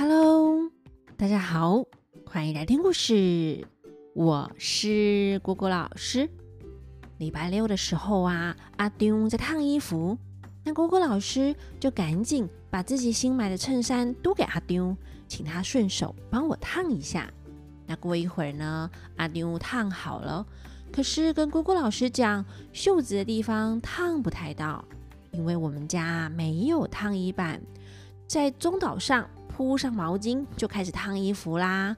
Hello，大家好，欢迎来听故事。我是果果老师。礼拜六的时候啊，阿丢在烫衣服，那果果老师就赶紧把自己新买的衬衫都给阿丢，请他顺手帮我烫一下。那过一会儿呢，阿丢烫好了，可是跟果果老师讲，袖子的地方烫不太到，因为我们家没有烫衣板，在中岛上。铺上毛巾就开始烫衣服啦，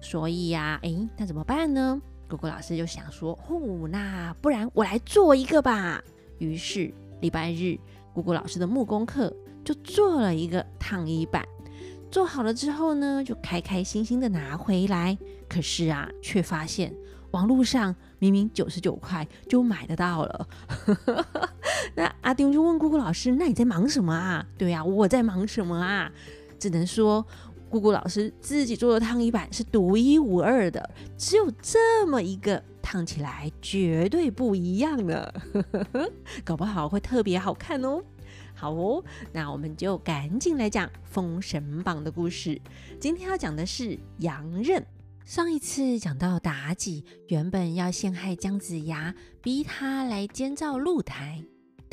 所以呀，诶，那怎么办呢？果果老师就想说，哦，那不然我来做一个吧。于是礼拜日，果果老师的木工课就做了一个烫衣板。做好了之后呢，就开开心心的拿回来。可是啊，却发现网络上明明九十九块就买得到了。那阿丁就问果果老师：“那你在忙什么啊？”对呀，我在忙什么啊？只能说，姑姑老师自己做的烫衣板是独一无二的，只有这么一个，烫起来绝对不一样呢，搞不好会特别好看哦。好哦，那我们就赶紧来讲《封神榜》的故事。今天要讲的是杨任。上一次讲到妲己原本要陷害姜子牙，逼他来监造露台。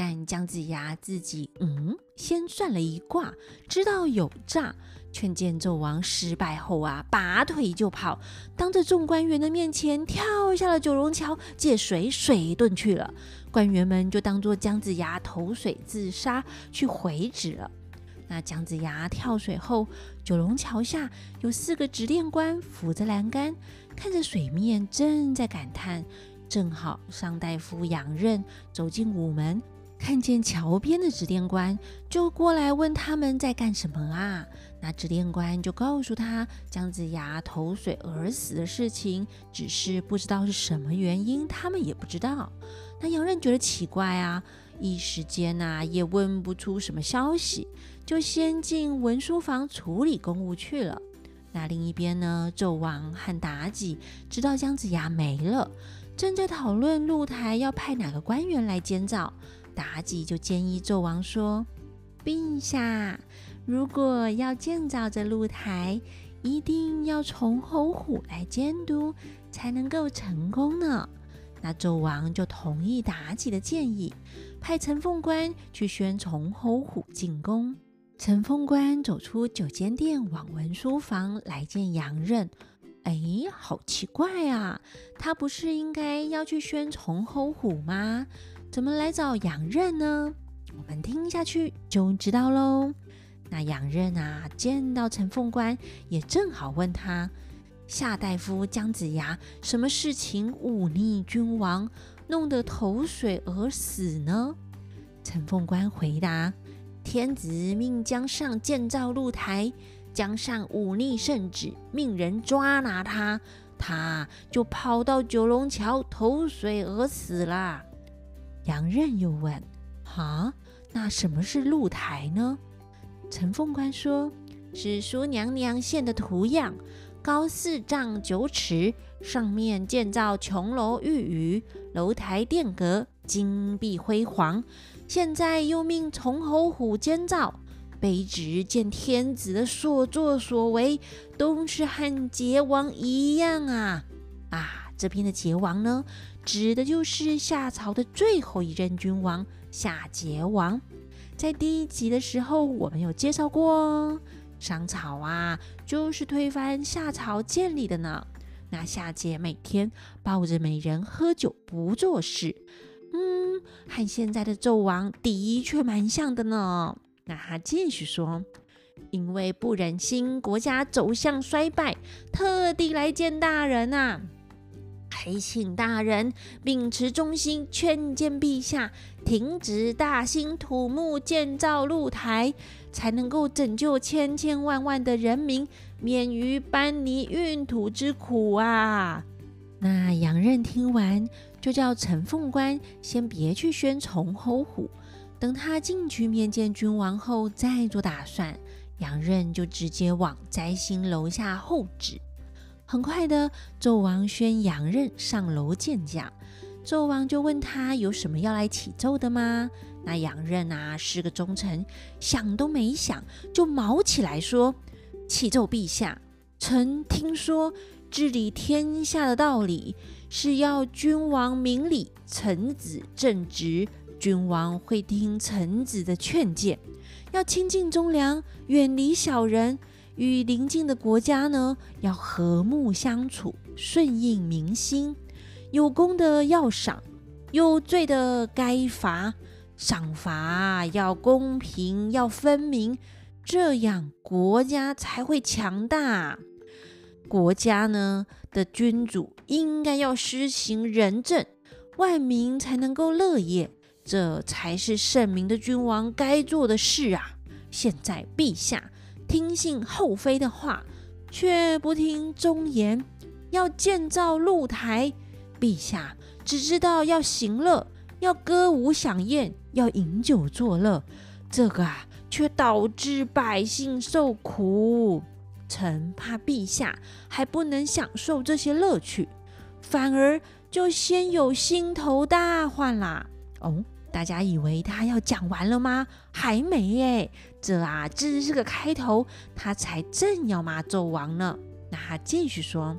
但姜子牙自己，嗯，先算了一卦，知道有诈，劝谏纣王失败后啊，拔腿就跑，当着众官员的面前跳下了九龙桥，借水水遁去了。官员们就当作姜子牙投水自杀去回旨了。那姜子牙跳水后，九龙桥下有四个执殿官扶着栏杆，看着水面正在感叹。正好上大夫杨任走进午门。看见桥边的执殿官，就过来问他们在干什么啊？那执殿官就告诉他姜子牙投水而死的事情，只是不知道是什么原因，他们也不知道。那杨任觉得奇怪啊，一时间呐、也问不出什么消息，就先进文书房处理公务去了。那另一边呢，纣王和妲己知道姜子牙没了，正在讨论露台要派哪个官员来监造。妲己就建议纣王说：“陛下，如果要建造这露台，一定要从侯虎来监督，才能够成功呢。”那纣王就同意妲己的建议，派陈凤官去宣从侯虎进宫。陈凤官走出九间殿，往文书房来见杨任。哎，好奇怪啊！他不是应该要去宣从侯虎吗？怎么来找杨任呢？我们听下去就知道喽。那杨任啊，见到陈凤官，也正好问他：夏大夫姜子牙什么事情忤逆君王，弄得投水而死呢？陈凤官回答：天子命姜尚建造露台，姜尚忤逆圣旨，命人抓拿他，他就跑到九龙桥投水而死了。杨任又问：“哈，那什么是露台呢？”陈凤冠说：“是苏娘娘献的图样，高四丈九尺，上面建造琼楼玉宇，楼台殿阁，金碧辉煌。现在又命崇侯虎监造，卑职见天子的所作所为，都是和桀王一样啊！啊，这篇的桀王呢？”指的就是夏朝的最后一任君王夏桀王，在第一集的时候我们有介绍过哦。商朝啊，就是推翻夏朝建立的呢。那夏桀每天抱着美人喝酒不做事，嗯，和现在的纣王的确蛮像的呢。那他继续说，因为不忍心国家走向衰败，特地来见大人啊。还请大人秉持忠心，劝谏陛下停止大兴土木建造露台，才能够拯救千千万万的人民免于搬泥运土之苦啊！那杨任听完，就叫陈凤官先别去宣从侯虎，等他进去面见君王后再做打算。杨任就直接往摘星楼下候旨。很快的，纣王宣杨任上楼见驾。纣王就问他有什么要来启奏的吗？那杨任啊是个忠臣，想都没想就卯起来说：“启奏陛下，臣听说治理天下的道理是要君王明理，臣子正直。君王会听臣子的劝谏，要亲近忠良，远离小人。与邻近的国家呢，要和睦相处，顺应民心。有功的要赏，有罪的该罚。赏罚要公平，要分明，这样国家才会强大。国家呢的君主应该要施行仁政，万民才能够乐业。这才是圣明的君王该做的事啊！现在陛下听信后妃的话，却不听忠言，要建造露台。陛下只知道要行乐，要歌舞享宴，要饮酒作乐，这个啊，却导致百姓受苦。臣怕陛下还不能享受这些乐趣，反而就先有心头大患啦。哦。大家以为他要讲完了吗？还没耶，这啊只是个开头，他才正要骂纣王呢。那他继续说：“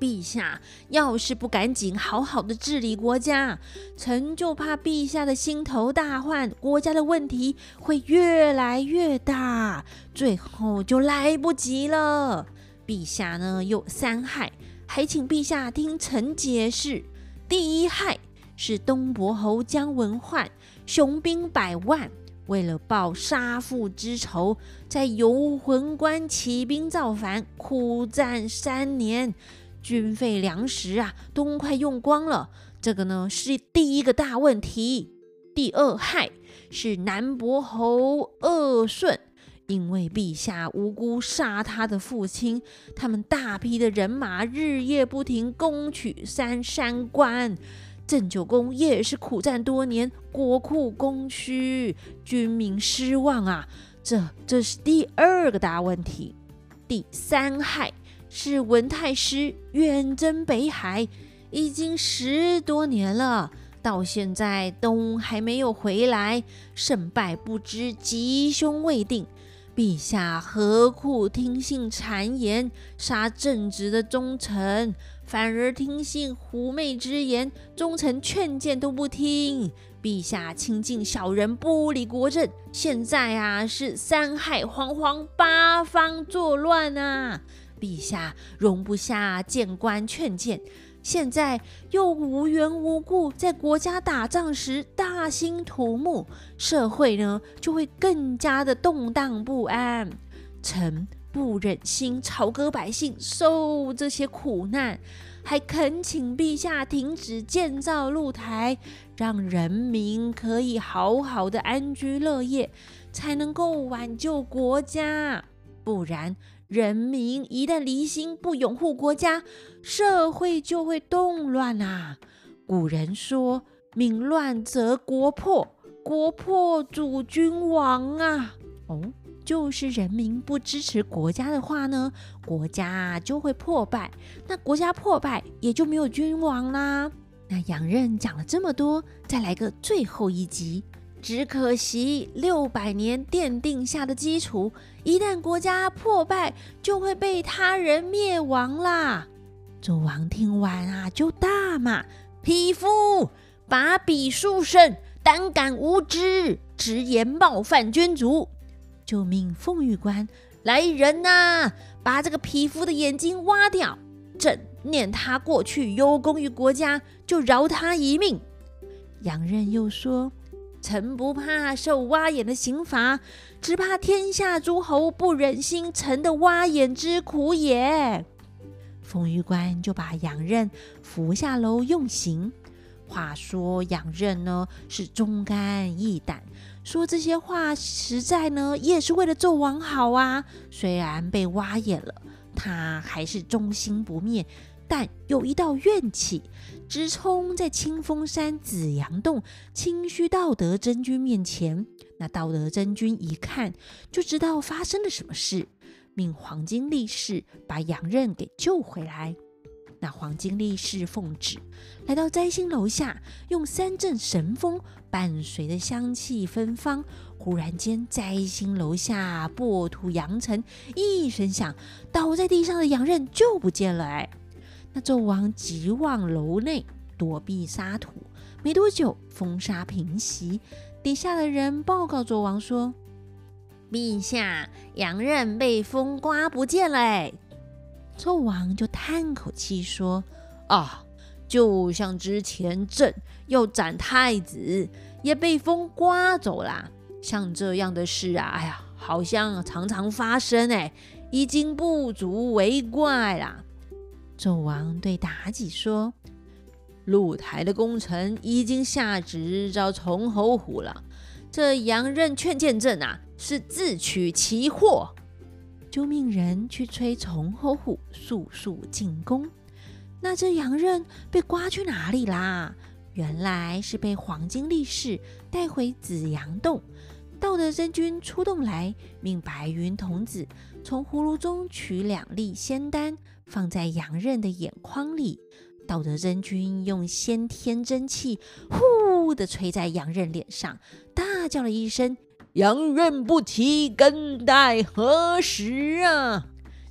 陛下要是不赶紧好好的治理国家，臣就怕陛下的心头大患，国家的问题会越来越大，最后就来不及了。陛下呢有三害，还请陛下听臣解释。第一害。”是东伯侯姜文焕，雄兵百万，为了报杀父之仇，在游魂关起兵造反，苦战三年，军费粮食啊都快用光了。这个呢是第一个大问题。第二害是南伯侯鄂顺，因为陛下无辜杀他的父亲，他们大批的人马日夜不停攻取三山关。郑九公也是苦战多年，国库空虚，军民失望啊！这这是第二个大问题。第三害是文太师远征北海，已经十多年了，到现在都还没有回来，胜败不知，吉凶未定。陛下何苦听信谗言，杀正直的忠臣，反而听信狐媚之言，忠臣劝谏都不听。陛下亲近小人，不理国政，现在啊是三害惶惶，八方作乱啊！陛下容不下谏官劝谏。现在又无缘无故在国家打仗时大兴土木，社会呢就会更加的动荡不安。臣不忍心朝歌百姓受这些苦难，还恳请陛下停止建造露台，让人民可以好好的安居乐业，才能够挽救国家。不然。人民一旦离心，不拥护国家，社会就会动乱啊！古人说：“民乱则国破，国破主君亡啊！”哦，就是人民不支持国家的话呢，国家就会破败。那国家破败，也就没有君王啦。那杨任讲了这么多，再来个最后一集。只可惜六百年奠定下的基础，一旦国家破败，就会被他人灭亡啦。纣王听完啊，就大骂：“匹夫，把笔书生，胆敢无知，直言冒犯君主！”就命凤玉官来人呐，把这个匹夫的眼睛挖掉。朕念他过去有功于国家，就饶他一命。杨任又说。臣不怕受挖眼的刑罚，只怕天下诸侯不忍心臣的挖眼之苦也。凤玉官就把杨任扶下楼用刑。话说杨任呢是忠肝义胆，说这些话实在呢也是为了纣王好啊。虽然被挖眼了，他还是忠心不灭。但有一道怨气，直冲在清风山紫阳洞清虚道德真君面前。那道德真君一看就知道发生了什么事，命黄金力士把杨任给救回来。那黄金力士奉旨来到摘星楼下，用三阵神风伴随着香气芬芳，忽然间摘星楼下破土扬尘，一声响，倒在地上的杨刃就不见了。哎，那纣王急往楼内躲避沙土，没多久风沙平息，底下的人报告纣王说。陛下，杨任被风刮不见了。哎，纣王就叹口气说：“啊，就像之前朕要斩太子，也被风刮走了。像这样的事啊，哎呀，好像常常发生。哎，已经不足为怪啦。”纣王对妲己说：“露台的功臣已经下旨召崇侯虎了。这杨任劝谏朕啊。”是自取其祸，就命人去催崇侯虎速速进宫。那这杨任被刮去哪里啦？原来是被黄金力士带回紫阳洞。道德真君出洞来，命白云童子从葫芦中取两粒仙丹，放在杨任的眼眶里。道德真君用先天真气，呼的吹在杨任脸上，大叫了一声。杨任不提，更待何时啊？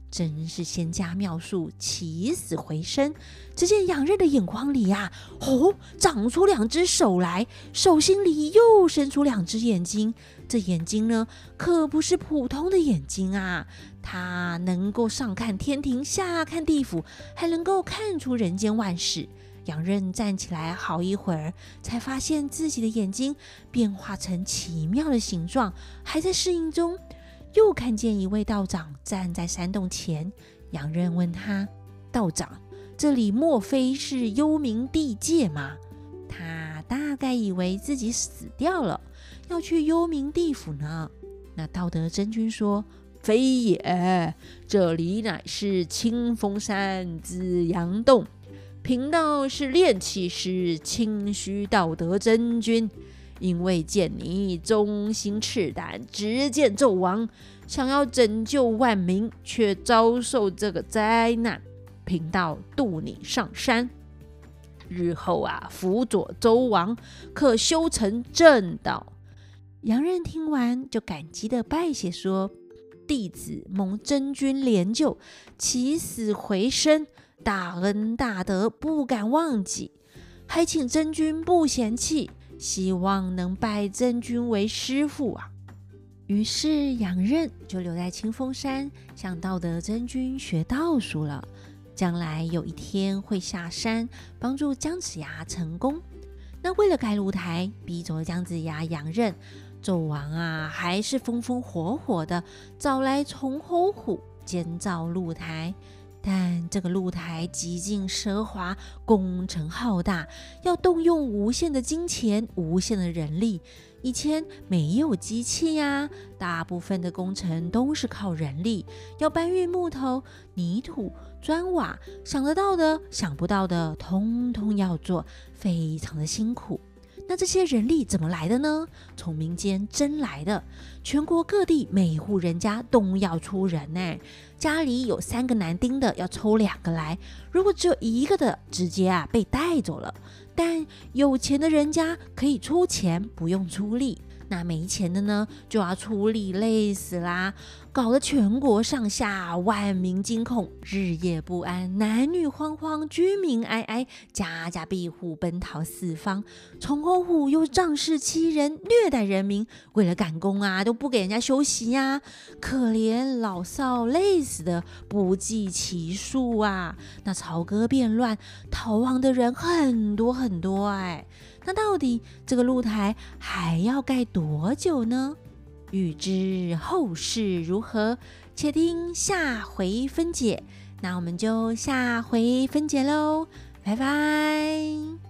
真是仙家妙术，起死回生。只见杨任的眼眶里呀、啊，哦，长出两只手来，手心里又伸出两只眼睛。这眼睛呢，可不是普通的眼睛啊，它能够上看天庭，下看地府，还能够看出人间万事。杨任站起来好一会儿，才发现自己的眼睛变化成奇妙的形状，还在适应中。又看见一位道长站在山洞前，杨任问他：“道长，这里莫非是幽冥地界吗？”他大概以为自己死掉了，要去幽冥地府呢。那道德真君说：“非也，这里乃是清风山紫阳洞。”贫道是炼气师清虚道德真君，因为见你忠心赤胆，直谏纣王，想要拯救万民，却遭受这个灾难。贫道渡你上山，日后啊，辅佐周王，可修成正道。杨任听完，就感激的拜谢说：“弟子蒙真君怜救，起死回生。”大恩大德不敢忘记，还请真君不嫌弃，希望能拜真君为师父啊。于是杨任就留在清风山，向道德真君学道术了。将来有一天会下山帮助姜子牙成功。那为了盖露台，逼走了姜子牙，杨任纣王啊，还是风风火火的找来崇侯虎监造露台。但这个露台极尽奢华，工程浩大，要动用无限的金钱、无限的人力。以前没有机器呀，大部分的工程都是靠人力，要搬运木头、泥土、砖瓦，想得到的、想不到的，通通要做，非常的辛苦。那这些人力怎么来的呢？从民间征来的，全国各地每户人家都要出人呢。家里有三个男丁的，要抽两个来；如果只有一个的，直接啊被带走了。但有钱的人家可以出钱，不用出力。那没钱的呢，就要出力，累死啦！搞得全国上下万民惊恐，日夜不安，男女慌慌，居民哀哀，家家庇户奔逃四方。崇侯虎又仗势欺人，虐待人民，为了赶工啊，都不给人家休息呀、可怜老少累死的不计其数啊！那朝歌变乱，逃亡的人很多很多哎。那到底这个露台还要盖多久呢？欲知后事如何，且听下回分解。那我们就下回分解喽，拜拜。